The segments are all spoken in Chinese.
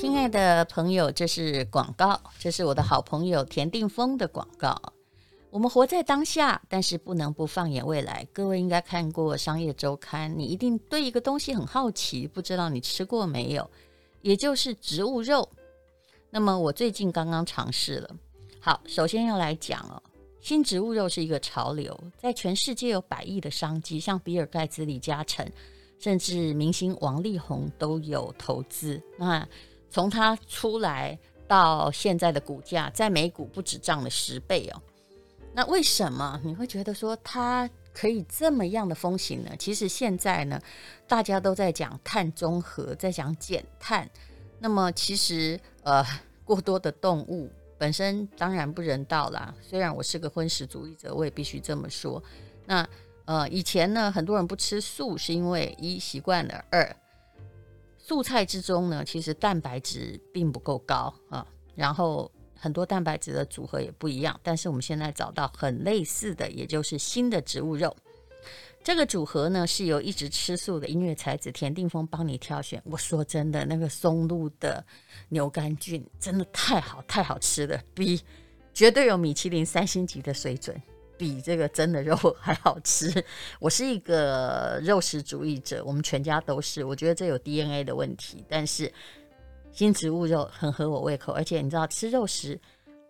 亲爱的朋友，这是广告，这是我的好朋友田定峰的广告。我们活在当下，但是不能不放眼未来。各位应该看过《商业周刊》，你一定对一个东西很好奇，不知道你吃过没有？也就是植物肉。那么我最近刚刚尝试了。好，首先要来讲哦，新植物肉是一个潮流，在全世界有百亿的商机，像比尔盖茨、李嘉诚，甚至明星王力宏都有投资。那从它出来到现在的股价，在美股不止涨了十倍哦。那为什么你会觉得说它可以这么样的风行呢？其实现在呢，大家都在讲碳中和，在讲减碳。那么其实呃，过多的动物本身当然不人道啦。虽然我是个荤食主义者，我也必须这么说。那呃，以前呢，很多人不吃素是因为一习惯了，二。素菜之中呢，其实蛋白质并不够高啊，然后很多蛋白质的组合也不一样。但是我们现在找到很类似的，也就是新的植物肉。这个组合呢，是由一直吃素的音乐才子田定峰帮你挑选。我说真的，那个松露的牛肝菌真的太好太好吃了，比绝对有米其林三星级的水准。比这个真的肉 还好吃。我是一个肉食主义者，我们全家都是。我觉得这有 DNA 的问题，但是新植物肉很合我胃口。而且你知道，吃肉食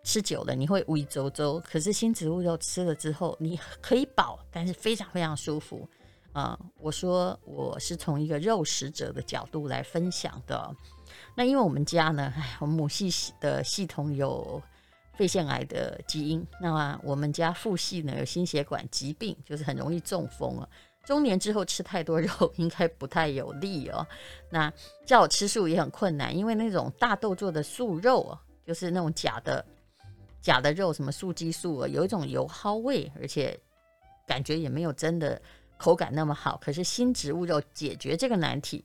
吃久了你会胃周周，可是新植物肉吃了之后，你可以饱，但是非常非常舒服啊、我说我是从一个肉食者的角度来分享的。那因为我们家呢，哎，我们母系的系统有。肺腺癌的基因，那么我们家父系呢有心血管疾病，就是很容易中风啊。中年之后吃太多肉 应该不太有利哦。那叫我吃素也很困难，因为那种大豆做的素肉啊，就是那种假的假的肉，什么素鸡素啊，有一种油耗味，而且感觉也没有真的口感那么好。可是新植物肉解决这个难题。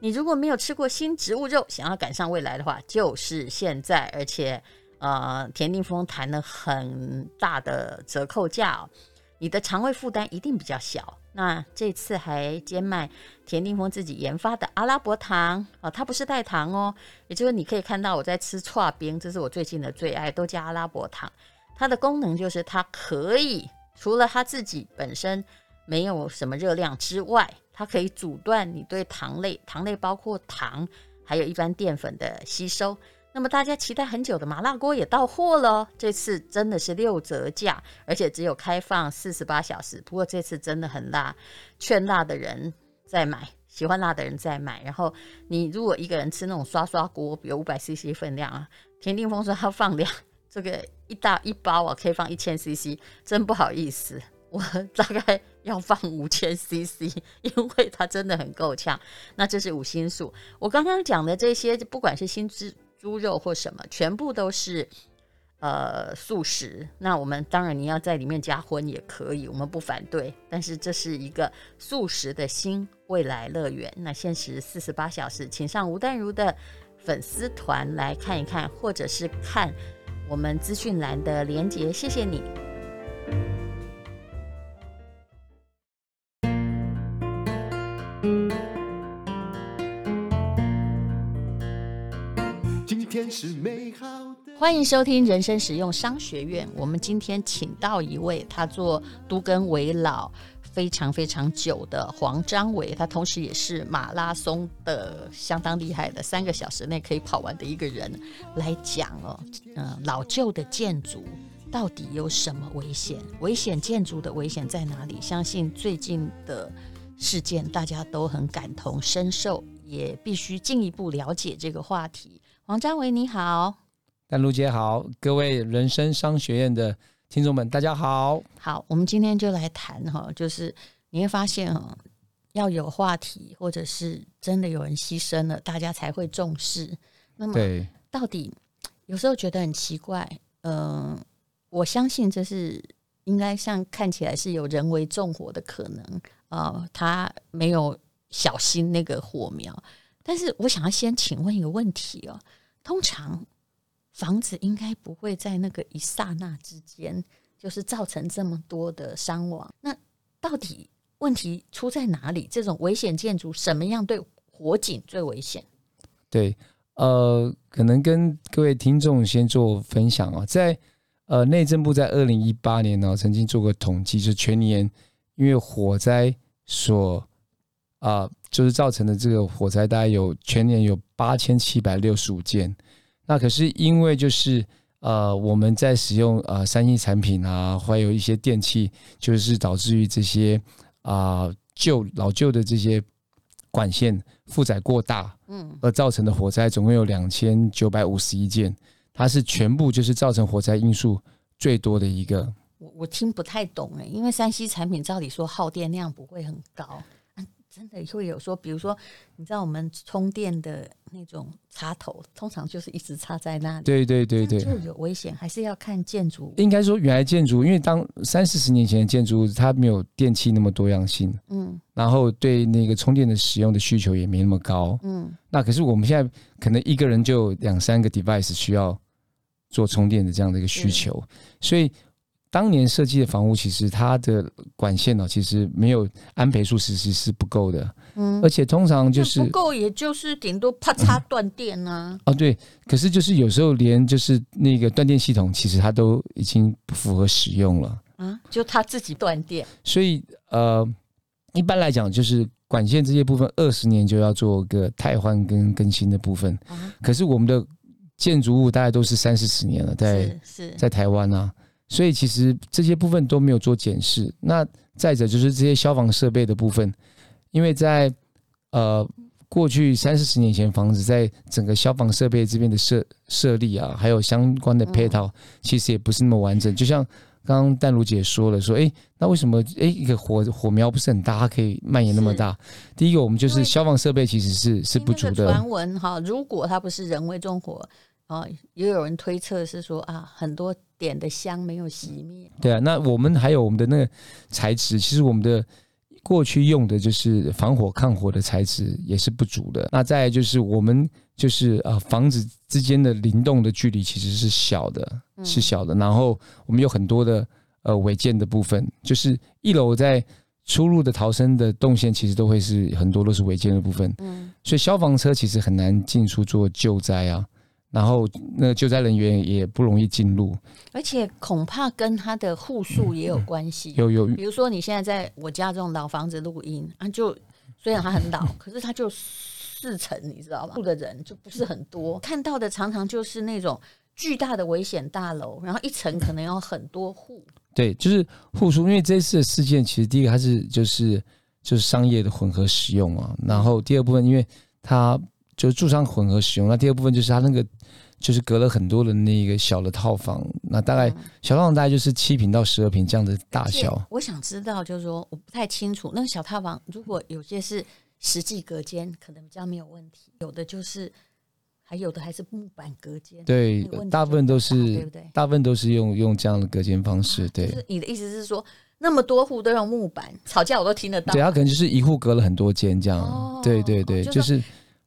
你如果没有吃过新植物肉，想要赶上未来的话，就是现在，而且。呃，田定峰谈了很大的折扣价哦，你的肠胃负担一定比较小。那这次还兼卖田定峰自己研发的阿拉伯糖啊，它不是代糖哦，也就是你可以看到我在吃剉冰，这是我最近的最爱，都加阿拉伯糖。它的功能就是它可以除了它自己本身没有什么热量之外，它可以阻断你对糖类，糖类包括糖，还有一般淀粉的吸收。那么大家期待很久的麻辣锅也到货了，这次真的是六折价，而且只有开放四十八小时。不过这次真的很辣，劝辣的人再买，喜欢辣的人再买。然后你如果一个人吃那种刷刷锅，比如五百 CC 分量啊，田定峰说他放量，这个一大一包啊可以放一千 CC，真不好意思，我大概要放五千 CC，因为它真的很够呛。那这是五星素，我刚刚讲的这些，不管是新知。猪肉或什么，全部都是呃素食。那我们当然你要在里面加荤也可以，我们不反对。但是这是一个素食的新未来乐园。那限时四十八小时，请上吴淡如的粉丝团来看一看，或者是看我们资讯栏的连接。谢谢你。欢迎收听人生实用商学院。我们今天请到一位，他做都更为老非常非常久的黄章伟，他同时也是马拉松的相当厉害的，三个小时内可以跑完的一个人来讲哦。嗯、老旧的建筑到底有什么危险？危险建筑的危险在哪里？相信最近的事件大家都很感同身受，也必须进一步了解这个话题。黄章伟，你好，丹如姐好，各位人生商学院的听众们，大家好。好，我们今天就来谈哈，就是你会发现哈，要有话题，或者是真的有人牺牲了，大家才会重视。那么，到底有时候觉得很奇怪，嗯、呃，我相信这是应该像看起来是有人为纵火的可能啊、呃，他没有小心那个火苗。但是我想要先请问一个问题哦，通常房子应该不会在那个一刹那之间，就是造成这么多的伤亡。那到底问题出在哪里？这种危险建筑什么样对火警最危险？对，呃，可能跟各位听众先做分享啊，在呃内政部在二零一八年呢，曾经做过统计，就全年因为火灾所啊、就是造成的这个火灾，大概有全年有八千七百六十五件。那可是因为就是呃我们在使用呃三 C 产品啊，还有一些电器，就是导致于这些啊旧、呃、老旧的这些管线负载过大，嗯，而造成的火灾总共有两千九百五十一件，它是全部就是造成火灾因素最多的一个。我我听不太懂哎，因为三 C 产品照理说耗电量不会很高。真的会有说，比如说，你知道我们充电的那种插头，通常就是一直插在那里。对对对对，就有危险，还是要看建筑。应该说，原来建筑，因为当三四十年前的建筑，它没有电器那么多样性，嗯，然后对那个充电的使用的需求也没那么高，嗯。那可是我们现在可能一个人就两三个 device 需要做充电的这样的一个需求，所以。当年设计的房屋，其实它的管线呢，其实没有安培数，其实是不够的。嗯，而且通常就是不够，也就是顶多啪嚓断电呢、啊。哦，对，可是就是有时候连就是那个断电系统，其实它都已经不符合使用了。啊，就它自己断电。所以呃，一般来讲，就是管线这些部分，二十年就要做个汰换跟更新的部分。啊、可是我们的建筑物大概都是三四十年了，在是，在台湾啊。所以其实这些部分都没有做检视。那再者就是这些消防设备的部分，因为在呃过去三四十年前，房子在整个消防设备这边的设设立啊，还有相关的配套，其实也不是那么完整。就像刚刚淡如姐说了，说哎，那为什么哎一个火火苗不是很大，它可以蔓延那么大？第一个，我们就是消防设备其实是是不足的。传闻哈，如果它不是人为纵火。哦，也有人推测是说啊，很多点的香没有熄灭。对啊，那我们还有我们的那个材质，其实我们的过去用的就是防火抗火的材质也是不足的。那再来就是我们就是呃房子之间的灵动的距离其实是小的，是小的。然后我们有很多的呃违建的部分，就是一楼在出入的逃生的动线，其实都会是很多都是违建的部分。嗯，所以消防车其实很难进出做救灾啊。然后，那个救灾人员也不容易进入，而且恐怕跟他的户数也有关系。有有，比如说你现在在我家这种老房子录音啊，就虽然它很老，可是它就四层，你知道吧？住的人就不是很多，看到的常常就是那种巨大的危险大楼，然后一层可能有很多户。对，就是户数，因为这次的事件其实第一个它是就是就是商业的混合使用啊，然后第二部分因为它就是住商混合使用，那第二部分就是它那个。就是隔了很多的那个小的套房，那大概小套房大概就是七平到十二平这样的大小。我想知道，就是说我不太清楚，那个小套房如果有些是实际隔间，可能比较没有问题；有的就是还有的还是木板隔间。对，大部分都是对不对？大部分都是用用这样的隔间方式。对，就是你的意思是说，那么多户都用木板，吵架我都听得到。对，他可能就是一户隔了很多间这样。哦、对对对，就是。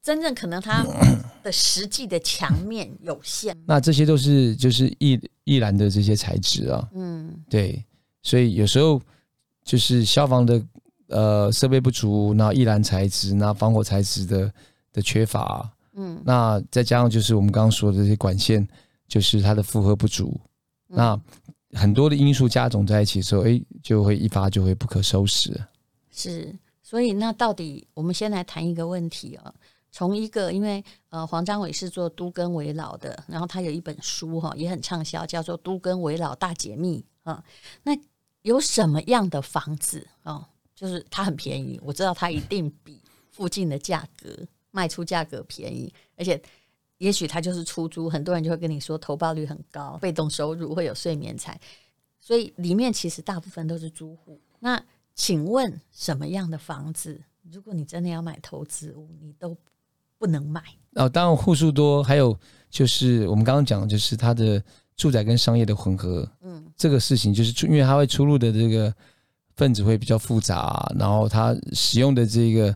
真正可能它 的实际的墙面有限，那这些都是就是易易燃的这些材质啊，嗯，对，所以有时候就是消防的呃设备不足，那易燃材质，那防火材质的的缺乏，嗯，那再加上就是我们刚刚说的这些管线，就是它的负荷不足，那很多的因素加总在一起的时候，哎，就会一发就会不可收拾。是，所以那到底我们先来谈一个问题啊。从一个，因为呃，黄章伟是做都更为老的，然后他有一本书哈，也很畅销，叫做《都更为老大解密》啊。那有什么样的房子啊？就是它很便宜，我知道它一定比附近的价格卖出价格便宜，而且也许它就是出租，很多人就会跟你说投报率很高，被动收入会有睡眠财，所以里面其实大部分都是租户。那请问什么样的房子，如果你真的要买投资屋，你都不能买哦，当然户数多，还有就是我们刚刚讲的，就是它的住宅跟商业的混合，嗯，这个事情就是因为它会出入的这个分子会比较复杂，然后它使用的这个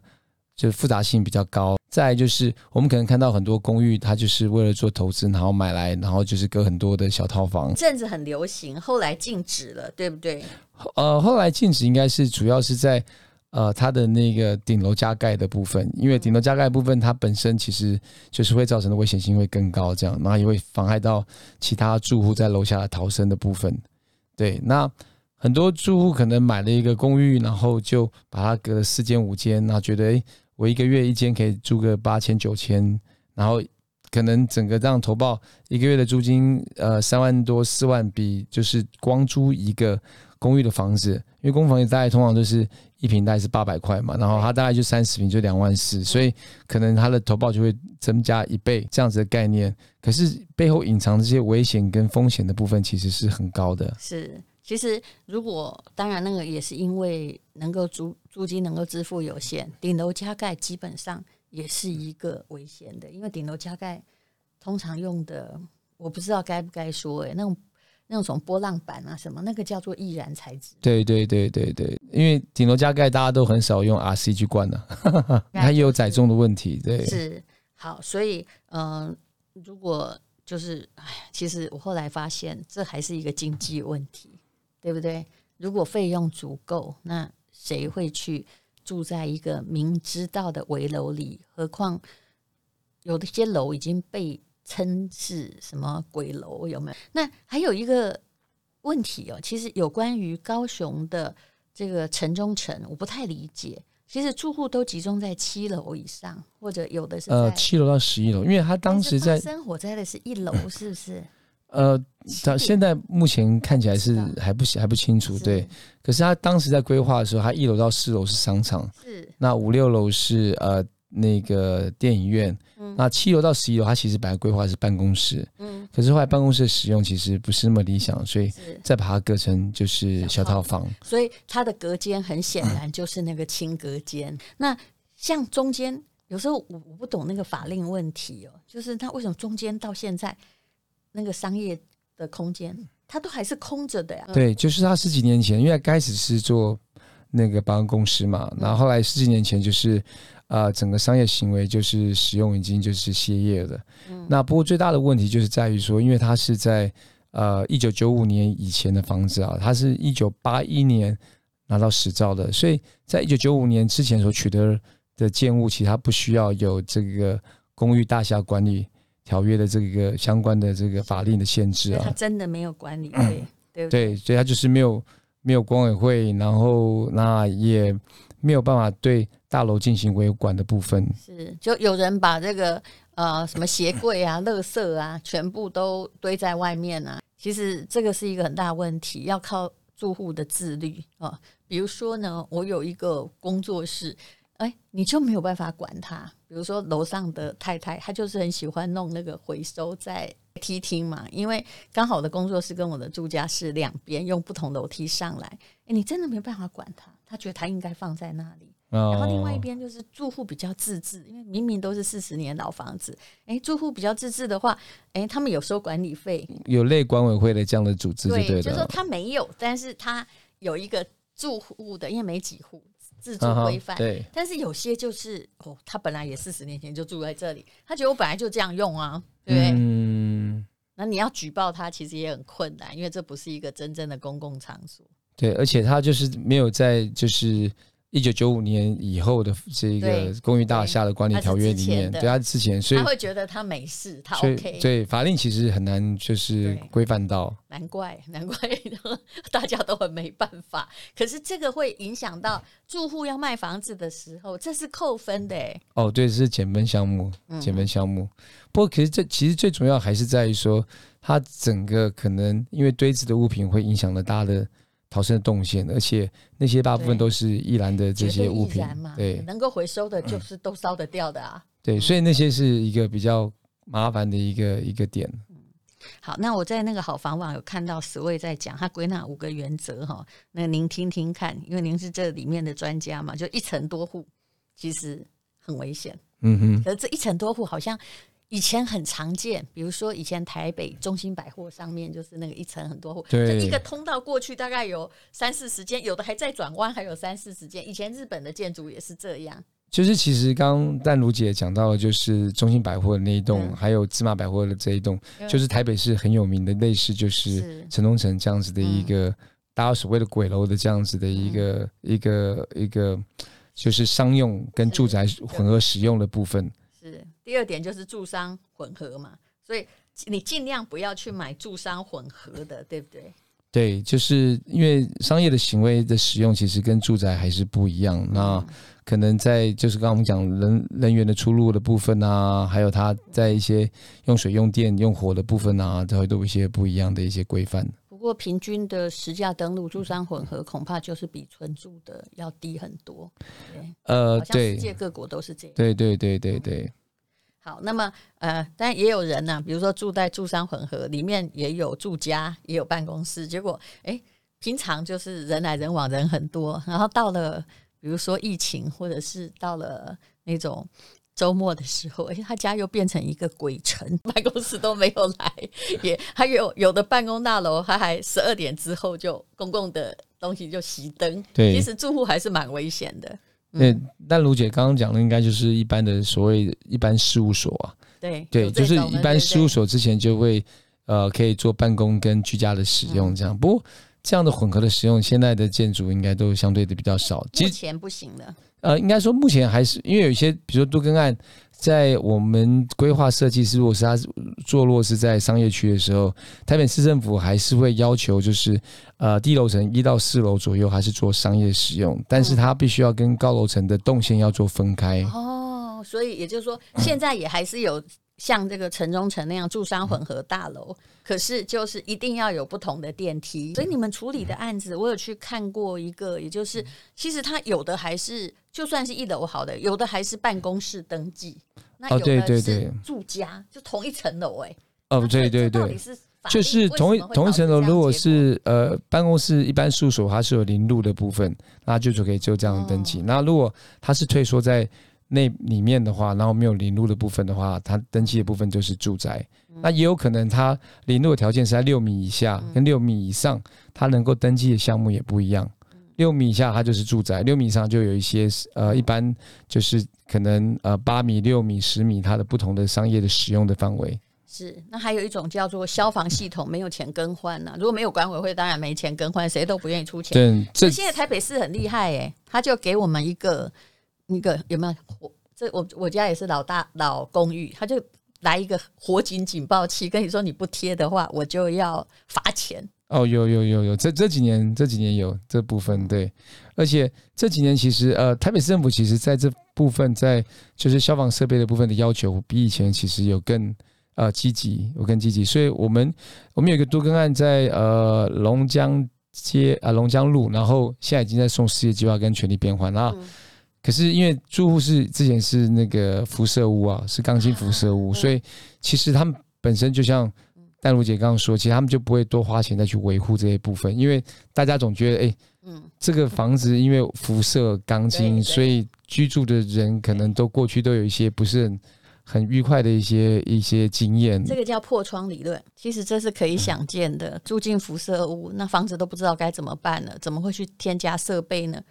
就复杂性比较高。再就是我们可能看到很多公寓，它就是为了做投资，然后买来，然后就是隔很多的小套房。这阵子很流行，后来禁止了，对不对？呃，后来禁止应该是主要是在。呃，它的那个顶楼加盖的部分，因为顶楼加盖部分，它本身其实就是会造成的危险性会更高，这样，然后也会妨害到其他住户在楼下的逃生的部分。对，那很多住户可能买了一个公寓，然后就把它隔了四间五间，然后觉得，哎，我一个月一间可以租个八千九千，然后可能整个这样投报一个月的租金，呃，三万多四万，比就是光租一个公寓的房子，因为公房也大概通常都是。一平大概是八百块嘛，然后它大概就三十平就两万四，所以可能它的投报就会增加一倍这样子的概念。可是背后隐藏这些危险跟风险的部分其实是很高的。是，其实如果当然那个也是因为能够租租金能够支付有限，顶楼加盖基本上也是一个危险的，因为顶楼加盖通常用的我不知道该不该说诶、欸，那种。那种波浪板啊，什么那个叫做易燃材质？对对对对对，因为顶楼加盖大家都很少用 RC 去灌的、啊，它也有载重的问题。对，是好，所以嗯、呃，如果就是哎，其实我后来发现这还是一个经济问题，对不对？如果费用足够，那谁会去住在一个明知道的危楼里？何况有的些楼已经被。称是什么鬼楼有没有？那还有一个问题哦，其实有关于高雄的这个城中城，我不太理解。其实住户都集中在七楼以上，或者有的是呃七楼到十一楼，因为他当时在生火灾的是一楼，是不是？呃，他现在目前看起来是还不还不清楚，对。可是他当时在规划的时候，他一楼到四楼是商场，是那五六楼是呃。那个电影院，嗯、那七楼到十一楼，它其实本来规划是办公室，嗯，可是后来办公室的使用其实不是那么理想，所以再把它隔成就是小套房。所以它的隔间很显然就是那个轻隔间。嗯、那像中间，有时候我我不懂那个法令问题哦，就是它为什么中间到现在那个商业的空间，它都还是空着的呀？对，就是它十几年前，因为开始是做那个保安公司嘛，然后后来十几年前就是。啊、呃，整个商业行为就是使用已经就是歇业了。嗯，那不过最大的问题就是在于说，因为它是在呃一九九五年以前的房子啊，它是一九八一年拿到执照的，所以在一九九五年之前所取得的建物，其实它不需要有这个公寓大厦管理条约的这个相关的这个法令的限制啊。它真的没有管理 对不对？对，所以它就是没有没有管委会，然后那也没有办法对。大楼进行维管的部分是，就有人把这个呃什么鞋柜啊、垃圾啊，全部都堆在外面啊。其实这个是一个很大问题，要靠住户的自律啊。比如说呢，我有一个工作室，哎，你就没有办法管它。比如说楼上的太太，她就是很喜欢弄那个回收在梯厅嘛，因为刚好的工作室跟我的住家是两边用不同楼梯上来，哎，你真的没有办法管它，他觉得他应该放在那里。然后另外一边就是住户比较自治，因为明明都是四十年老房子，哎，住户比较自治的话，哎，他们有收管理费，有类管委会的这样的组织对，对，就是说他没有，但是他有一个住户的，因为没几户自主规范，对，但是有些就是哦，他本来也四十年前就住在这里，他觉得我本来就这样用啊，对不对？嗯，那你要举报他，其实也很困难，因为这不是一个真正的公共场所，对，而且他就是没有在就是。一九九五年以后的这个公寓大厦的管理条约里面，对他之前，所以他会觉得他没事，他 OK。对法令其实很难就是规范到，难怪 难怪大家都很没办法。可是这个会影响到住户要卖房子的时候，这是扣分的哎。哦，对，是减分项目，减分项目。不过，可是这其实最主要还是在于说，它整个可能因为堆置的物品会影响了大家的。逃生的动线，而且那些大部分都是易燃的这些物品，对，对能够回收的，就是都烧得掉的啊。对，所以那些是一个比较麻烦的一个一个点。嗯，好，那我在那个好房网有看到十位在讲，他归纳五个原则哈，那您听听看，因为您是这里面的专家嘛，就一层多户其实很危险。嗯哼，可是这一层多户好像。以前很常见，比如说以前台北中心百货上面就是那个一层很多户，对就一个通道过去大概有三四十间，有的还在转弯，还有三四十间。以前日本的建筑也是这样。就是其实刚淡如姐讲到的，就是中心百货的那一栋，嗯、还有芝麻百货的这一栋，嗯、就是台北市很有名的类似就是城中城这样子的一个大家所谓的鬼楼的这样子的一个、嗯、一个一个，就是商用跟住宅混合使用的部分。第二点就是住商混合嘛，所以你尽量不要去买住商混合的，对不对？对，就是因为商业的行为的使用其实跟住宅还是不一样。那可能在就是刚刚我们讲人人员的出入的部分啊，还有他在一些用水、用电、用火的部分啊，都会都有一些不一样的一些规范。不过平均的实价登录住商混合恐怕就是比纯住的要低很多。对，呃，对，世界各国都是这样。对对对对对。好，那么呃，但也有人呢、啊，比如说住在住商混合里面，也有住家，也有办公室。结果，哎，平常就是人来人往，人很多。然后到了，比如说疫情，或者是到了那种周末的时候，哎，他家又变成一个鬼城，办公室都没有来。也还有有的办公大楼，他还十二点之后就公共的东西就熄灯。对，其实住户还是蛮危险的。对，但卢姐刚刚讲的应该就是一般的所谓一般事务所啊。对对，就是一般事务所之前就会呃可以做办公跟居家的使用这样。不过这样的混合的使用，现在的建筑应该都相对的比较少。目前不行了。呃，应该说目前还是因为有一些，比如说都更案。在我们规划设计师，如果是他坐落是在商业区的时候，台北市政府还是会要求，就是呃低楼层一到四楼左右还是做商业使用，但是它必须要跟高楼层的动线要做分开。哦，所以也就是说，现在也还是有。像这个城中城那样住商混合大楼，可是就是一定要有不同的电梯。所以你们处理的案子，我有去看过一个，也就是其实它有的还是就算是一楼好的，有的还是办公室登记，那有的是住家，就同一层楼哎。哦，对对对，就是同一同一层楼，如果是呃办公室一般住所，它是有零路的部分，那就就可以就这样登记。那如果它是退缩在。那里面的话，然后没有临路的部分的话，它登记的部分就是住宅。嗯、那也有可能它临路的条件是在六米以下，跟六米以上，它能够登记的项目也不一样。六米以下它就是住宅，六米以上就有一些呃，一般就是可能呃八米、六米、十米，它的不同的商业的使用的范围。是，那还有一种叫做消防系统没有钱更换呢、啊？如果没有管委会，当然没钱更换，谁都不愿意出钱。对，这现在台北市很厉害哎，他就给我们一个。一个有没有火？这我我家也是老大老公寓，他就来一个火警警报器，跟你说你不贴的话，我就要罚钱。哦，有有有有，这这几年这几年有这部分对，而且这几年其实呃，台北市政府其实在这部分在就是消防设备的部分的要求，比以前其实有更呃积极，有更积极。所以我们我们有一个多根案在呃龙江街啊龙江路，然后现在已经在送事业计划跟权力变换啊。嗯可是因为住户是之前是那个辐射屋啊，是钢筋辐射屋，所以其实他们本身就像淡如姐刚刚说，其实他们就不会多花钱再去维护这些部分，因为大家总觉得，哎，嗯，这个房子因为辐射钢筋，所以居住的人可能都过去都有一些不是很很愉快的一些一些经验。这个叫破窗理论，其实这是可以想见的。住进辐射屋，那房子都不知道该怎么办了，怎么会去添加设备呢？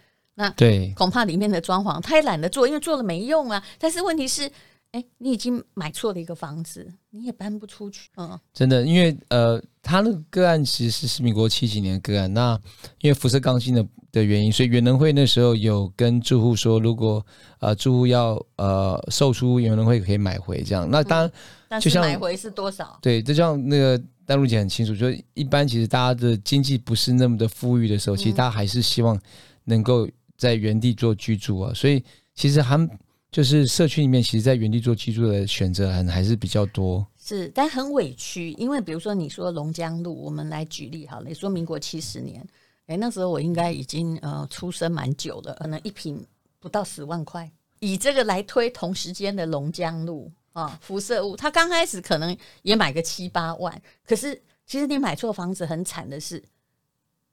那对，恐怕里面的装潢他也懒得做，因为做了没用啊。但是问题是，哎，你已经买错了一个房子，你也搬不出去。嗯，真的，因为呃，他那个个案其实是是民国七几年的个案。那因为辐射钢筋的的原因，所以原能会那时候有跟住户说，如果呃住户要呃售出原能会可以买回这样。那当然，嗯、但是买回是多少？对，就像那个淡如姐很清楚，就一般其实大家的经济不是那么的富裕的时候，其实大家还是希望能够。在原地做居住啊，所以其实还就是社区里面，其实在原地做居住的选择还还是比较多。是，但很委屈，因为比如说你说龙江路，我们来举例好了，你说民国七十年，哎，那时候我应该已经呃出生蛮久了，可能一平不到十万块，以这个来推同时间的龙江路啊，辐射屋，他刚开始可能也买个七八万，可是其实你买错房子，很惨的是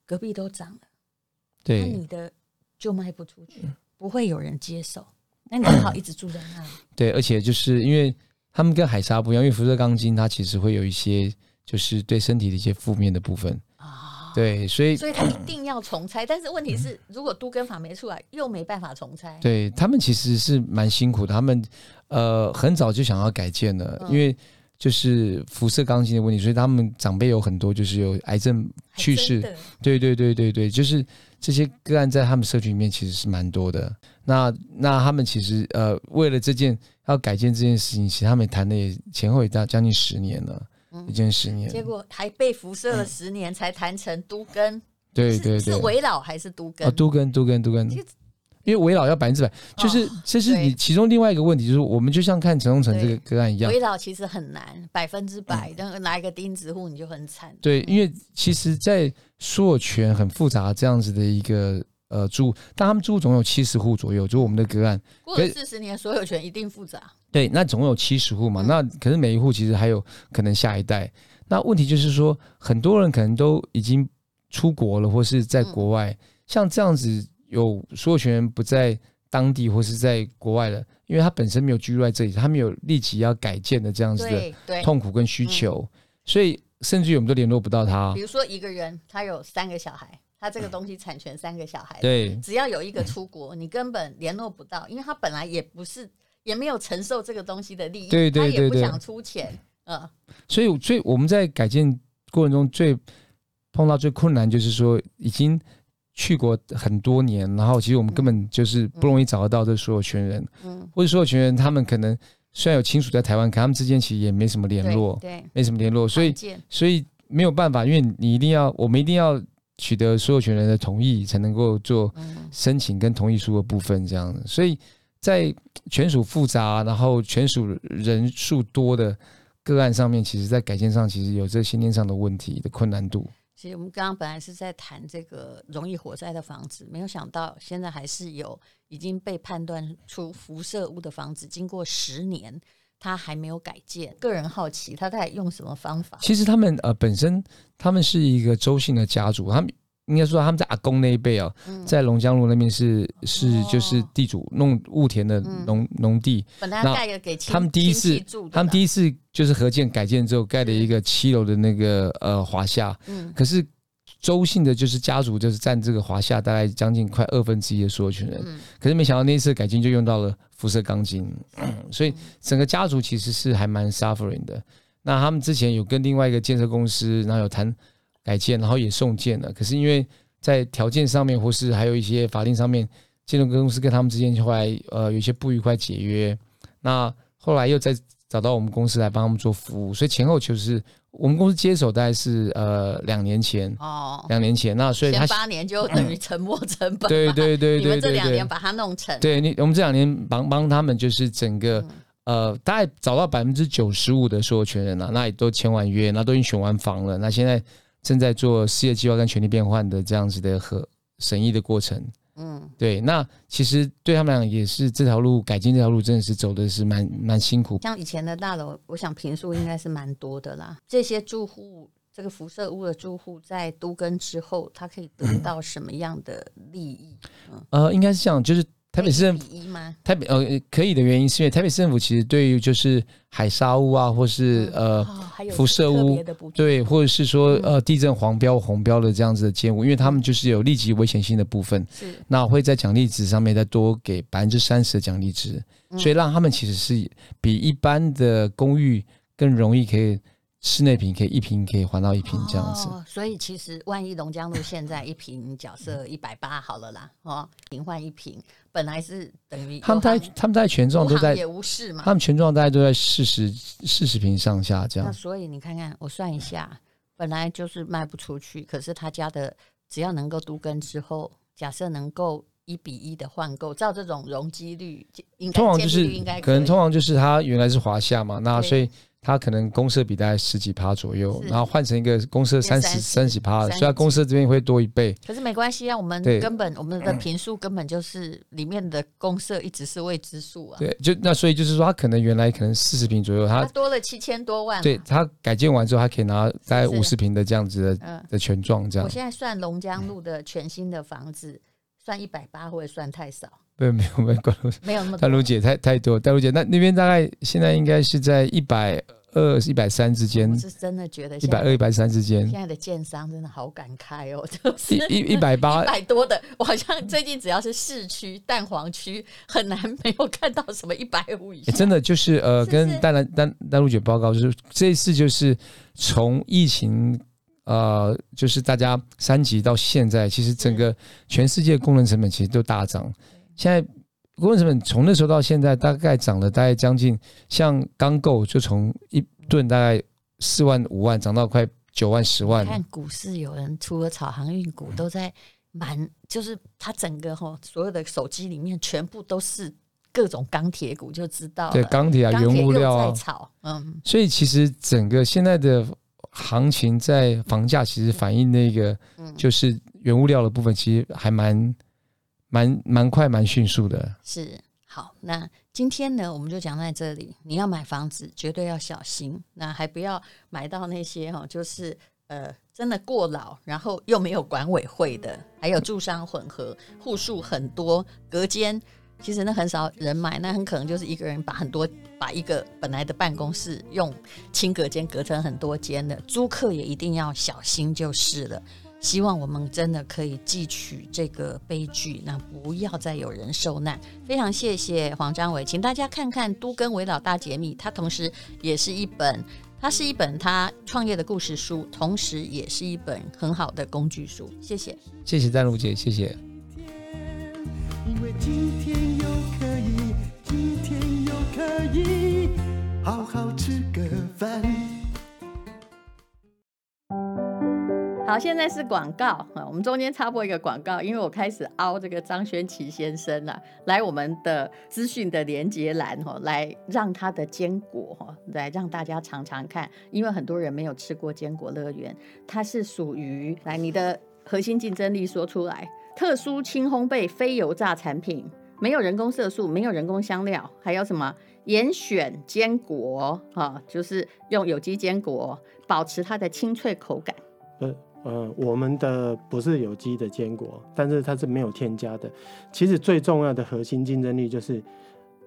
隔壁都涨了，对，那你的。就卖不出去，不会有人接手，那你只好一直住在那里。对，而且就是因为他们跟海沙不一样，因为辐射钢筋它其实会有一些就是对身体的一些负面的部分啊。对，所以所以他一定要重拆，但是问题是，如果都跟法没出来，又没办法重拆。对他们其实是蛮辛苦的，他们呃很早就想要改建了，因为就是辐射钢筋的问题，所以他们长辈有很多就是有癌症去世。对对对对对，就是这些个案在他们社群里面其实是蛮多的。那那他们其实呃为了这件要改建这件事情，其实他们谈的也前后也大将近十年了，已经十年。结果还被辐射了十年才谈成都更。对对对，是围老还是都根？啊，都根都根都更。因为围老要百分之百，就是这是你其中另外一个问题，就是我们就像看陈东城这个个案一样，围老其实很难百分之百，然后拿一个钉子户你就很惨。对，因为其实，在所有权很复杂这样子的一个呃住，但他们住总有七十户左右，就我们的个案过了四十年，所有权一定复杂。对，那总有七十户嘛，那可是每一户其实还有可能下一代。那问题就是说，很多人可能都已经出国了，或是在国外，像这样子。有所有权人不在当地或是在国外的，因为他本身没有居住在这里，他没有立即要改建的这样子的痛苦跟需求，所以甚至于我们都联络不到他。比如说一个人，他有三个小孩，他这个东西产权三个小孩，对，只要有一个出国，你根本联络不到，因为他本来也不是，也没有承受这个东西的利益，对对对对，他也不想出钱，嗯。所以，所以我们在改建过程中最碰到最困难就是说已经。去过很多年，然后其实我们根本就是不容易找得到这所有权人，嗯，或者所有权人他们可能虽然有亲属在台湾，可他们之间其实也没什么联络，对，没什么联络，所以所以没有办法，因为你一定要，我们一定要取得所有权人的同意，才能够做申请跟同意书的部分这样，所以在权属复杂，然后权属人数多的个案上面，其实在改建上其实有这先天上的问题的困难度。其实我们刚刚本来是在谈这个容易火灾的房子，没有想到现在还是有已经被判断出辐射物的房子，经过十年，它还没有改建。个人好奇，他在用什么方法？其实他们呃本身他们是一个周姓的家族，他们。应该说他们在阿公那一辈啊，在龙江路那边是是就是地主弄务田的农农地，本来盖个给他们第一次他们第一次就是合建改建之后盖了一个七楼的那个呃华夏，可是周姓的就是家族就是占这个华夏大概将近快二分之一的所有权人，可是没想到那一次改建就用到了辐射钢筋，所以整个家族其实是还蛮 suffering 的。那他们之前有跟另外一个建设公司，然后有谈。改建，然后也送建了。可是因为在条件上面，或是还有一些法令上面，建筑公司跟他们之间后来呃有一些不愉快解约。那后来又再找到我们公司来帮他们做服务，所以前后就是我们公司接手大概是呃两年前哦，两年前。那所以他前八年就等于沉没成本。对对对 对，你们这两年把它弄成。对你，我们这两年帮帮他们就是整个呃大概找到百分之九十五的所有权人了，那也都签完约，那都已经选完房了。那现在。正在做事业计划跟权力变换的这样子的和审议的过程，嗯，对，那其实对他们俩也是这条路改进这条路真的是走的是蛮蛮辛苦。像以前的大楼，我想平数应该是蛮多的啦。这些住户，这个辐射屋的住户在都更之后，他可以得到什么样的利益？嗯，呃，应该是这样，就是。台北市政府台北呃可以的原因是因为台北市政府其实对于就是海沙屋啊，或是呃辐射屋，对，或者是说呃地震黄标红标的这样子的建物，因为他们就是有立即危险性的部分，是。那会在奖励值上面再多给百分之三十的奖励值，所以让他们其实是比一般的公寓更容易可以。室内瓶可以一瓶可以还到一瓶这样子，哦，所以其实万一龙江路现在一瓶假设一百八好了啦，哦，平换一瓶，本来是等于他们在他们在权重都在也无事嘛，他们权重大概都在四十四十瓶上下这样。那所以你看看，我算一下，本来就是卖不出去，可是他家的只要能够都根之后，假设能够一比一的换购，照这种容积率，应该通常就是可能通常就是他原来是华夏嘛，那所以。它可能公设比大概十几趴左右，然后换成一个公设三十三十趴，所以公设这边会多一倍。可是没关系啊，我们根本我们的坪数根本就是里面的公设一直是未知数啊。对，就那所以就是说，它可能原来可能四十平左右，它多了七千多万。对，它改建完之后，它可以拿大概五十平的这样子的的全状这样。我现在算龙江路的全新的房子，算一百八会算太少？对，没有没有关，没有那么大卢姐太太多，大卢姐那那边大概现在应该是在一百。二、一百三之间。我是真的觉得一百二、一百三之间。现在的建商真的好敢开哦，就是一一百八、一百多的，我好像最近只要是市区、蛋黄区，很难没有看到什么一百五以上。真的就是呃，是是跟丹兰淡淡如姐报告，就是这一次就是从疫情呃，就是大家三级到现在，其实整个全世界工人成本其实都大涨，现在。工人成本从那时候到现在，大概涨了大概将近，像钢构就从一吨大概四万五万涨到快九万十万。看股市有人除了炒航运股，都在满，就是他整个哈所有的手机里面全部都是各种钢铁股，就知道对钢铁啊，原物料啊，炒嗯。所以其实整个现在的行情在房价其实反映那个就是原物料的部分，其实还蛮。蛮蛮快，蛮迅速的。是好，那今天呢，我们就讲在这里。你要买房子，绝对要小心。那还不要买到那些哈，就是呃，真的过老，然后又没有管委会的，还有住商混合，户数很多，隔间，其实那很少人买，那很可能就是一个人把很多把一个本来的办公室用轻隔间隔成很多间的，租客也一定要小心就是了。希望我们真的可以记取这个悲剧，那不要再有人受难。非常谢谢黄章伟，请大家看看《都更危老大解密》，它同时也是一本，它是一本他创业的故事书，同时也是一本很好的工具书。谢谢，谢谢丹如姐，谢谢。因为今天又可以，今天又可以好好吃个饭。好，现在是广告啊，我们中间插播一个广告，因为我开始凹这个张轩齐先生了，来我们的资讯的连接栏哈，来让他的坚果哈，来让大家尝尝看，因为很多人没有吃过坚果乐园，它是属于来你的核心竞争力说出来，特殊轻烘焙非油炸产品，没有人工色素，没有人工香料，还有什么严选坚果哈，就是用有机坚果保持它的清脆口感。呃，我们的不是有机的坚果，但是它是没有添加的。其实最重要的核心竞争力就是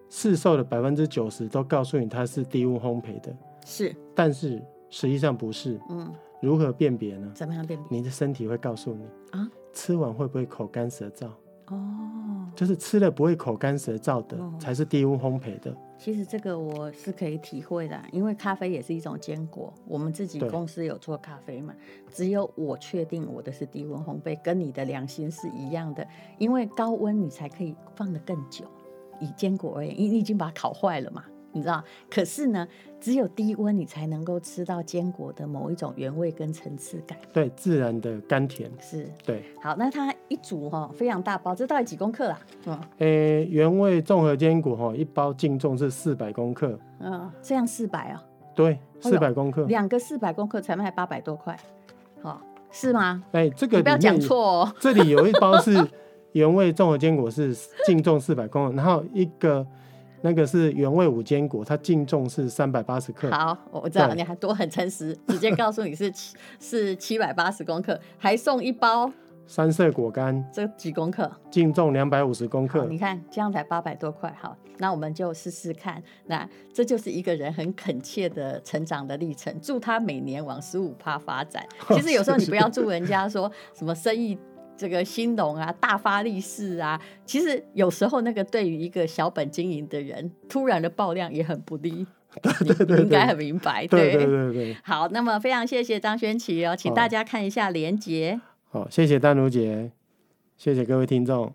市售的百分之九十都告诉你它是低温烘焙的，是，但是实际上不是。嗯，如何辨别呢？怎么样辨别？你的身体会告诉你啊，吃完会不会口干舌燥？哦，就是吃了不会口干舌燥的，哦、才是低温烘焙的。其实这个我是可以体会的，因为咖啡也是一种坚果。我们自己公司有做咖啡嘛，只有我确定我的是低温烘焙，跟你的良心是一样的。因为高温你才可以放得更久，以坚果而言，因为你已经把它烤坏了嘛。你知道，可是呢，只有低温你才能够吃到坚果的某一种原味跟层次感。对，自然的甘甜是。对，好，那它一组哈非常大包，这到底几公克啊？嗯，诶、欸，原味综合坚果哈，一包净重是四百公克。嗯，这样四百啊？对，四百公克，两个四百公克才卖八百多块，好，是吗？哎、欸，这个你不要讲错哦。这里有一包是 原味综合坚果是净重四百公克，然后一个。那个是原味五坚果，它净重是三百八十克。好，我知道你还多很诚实，直接告诉你是七是七百八十公克，还送一包三色果干，这几公克？净重两百五十公克。你看这样才八百多块，好，那我们就试试看。那这就是一个人很恳切的成长的历程，祝他每年往十五趴发展。其实有时候你不要祝人家说什么生意。这个兴隆啊，大发利市啊，其实有时候那个对于一个小本经营的人，突然的爆量也很不利。对对对对，你应该很明白。对对对对，对。好，那么非常谢谢张轩琪哦，请大家看一下连结。好，谢谢丹如姐，谢谢各位听众。